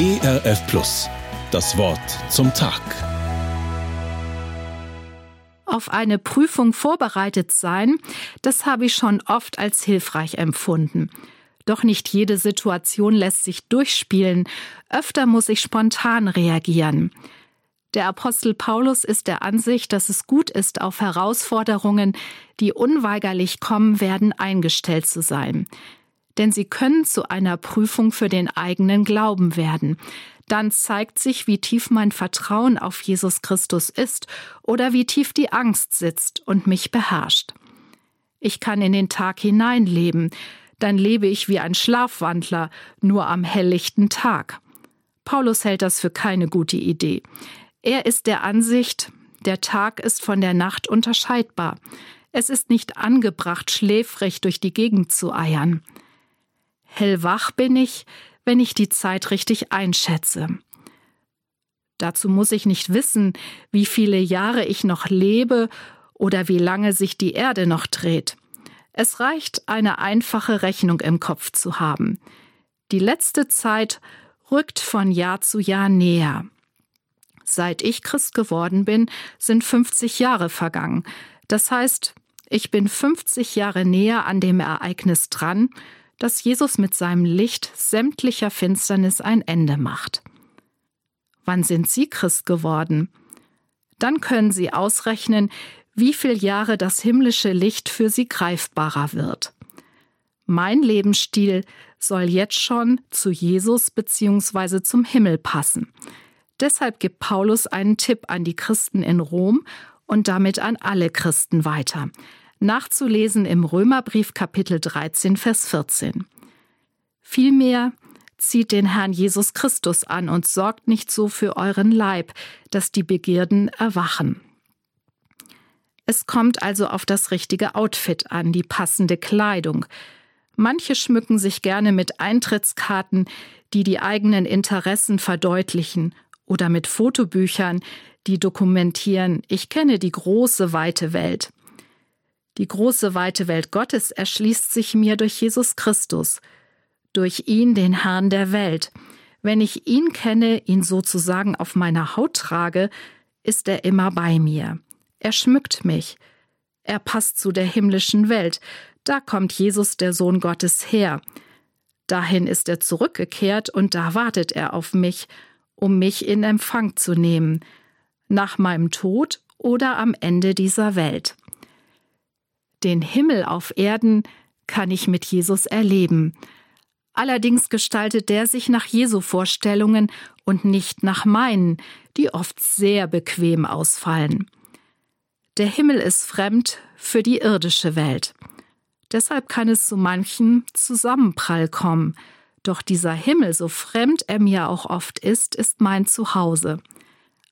ERF Plus. Das Wort zum Tag. Auf eine Prüfung vorbereitet sein, das habe ich schon oft als hilfreich empfunden. Doch nicht jede Situation lässt sich durchspielen. Öfter muss ich spontan reagieren. Der Apostel Paulus ist der Ansicht, dass es gut ist, auf Herausforderungen, die unweigerlich kommen werden, eingestellt zu sein. Denn sie können zu einer Prüfung für den eigenen Glauben werden. Dann zeigt sich, wie tief mein Vertrauen auf Jesus Christus ist oder wie tief die Angst sitzt und mich beherrscht. Ich kann in den Tag hineinleben, dann lebe ich wie ein Schlafwandler, nur am helllichten Tag. Paulus hält das für keine gute Idee. Er ist der Ansicht, der Tag ist von der Nacht unterscheidbar. Es ist nicht angebracht, schläfrig durch die Gegend zu eiern. Hellwach bin ich, wenn ich die Zeit richtig einschätze. Dazu muss ich nicht wissen, wie viele Jahre ich noch lebe oder wie lange sich die Erde noch dreht. Es reicht, eine einfache Rechnung im Kopf zu haben. Die letzte Zeit rückt von Jahr zu Jahr näher. Seit ich Christ geworden bin, sind 50 Jahre vergangen. Das heißt, ich bin 50 Jahre näher an dem Ereignis dran, dass Jesus mit seinem Licht sämtlicher Finsternis ein Ende macht. Wann sind Sie Christ geworden? Dann können Sie ausrechnen, wie viele Jahre das himmlische Licht für Sie greifbarer wird. Mein Lebensstil soll jetzt schon zu Jesus bzw. zum Himmel passen. Deshalb gibt Paulus einen Tipp an die Christen in Rom und damit an alle Christen weiter. Nachzulesen im Römerbrief Kapitel 13, Vers 14. Vielmehr zieht den Herrn Jesus Christus an und sorgt nicht so für euren Leib, dass die Begierden erwachen. Es kommt also auf das richtige Outfit an, die passende Kleidung. Manche schmücken sich gerne mit Eintrittskarten, die die eigenen Interessen verdeutlichen oder mit Fotobüchern, die dokumentieren, ich kenne die große weite Welt. Die große weite Welt Gottes erschließt sich mir durch Jesus Christus, durch ihn, den Herrn der Welt. Wenn ich ihn kenne, ihn sozusagen auf meiner Haut trage, ist er immer bei mir. Er schmückt mich. Er passt zu der himmlischen Welt. Da kommt Jesus, der Sohn Gottes, her. Dahin ist er zurückgekehrt und da wartet er auf mich um mich in Empfang zu nehmen, nach meinem Tod oder am Ende dieser Welt. Den Himmel auf Erden kann ich mit Jesus erleben. Allerdings gestaltet der sich nach Jesu Vorstellungen und nicht nach meinen, die oft sehr bequem ausfallen. Der Himmel ist fremd für die irdische Welt. Deshalb kann es zu manchem Zusammenprall kommen, doch dieser Himmel, so fremd er mir auch oft ist, ist mein Zuhause.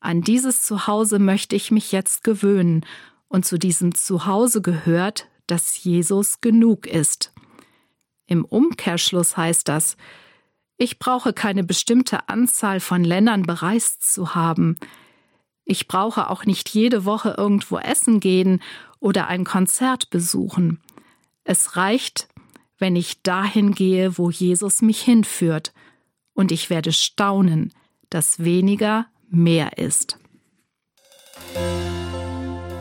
An dieses Zuhause möchte ich mich jetzt gewöhnen, und zu diesem Zuhause gehört, dass Jesus genug ist. Im Umkehrschluss heißt das, ich brauche keine bestimmte Anzahl von Ländern bereist zu haben. Ich brauche auch nicht jede Woche irgendwo essen gehen oder ein Konzert besuchen. Es reicht, wenn ich dahin gehe, wo Jesus mich hinführt, und ich werde staunen, dass weniger mehr ist.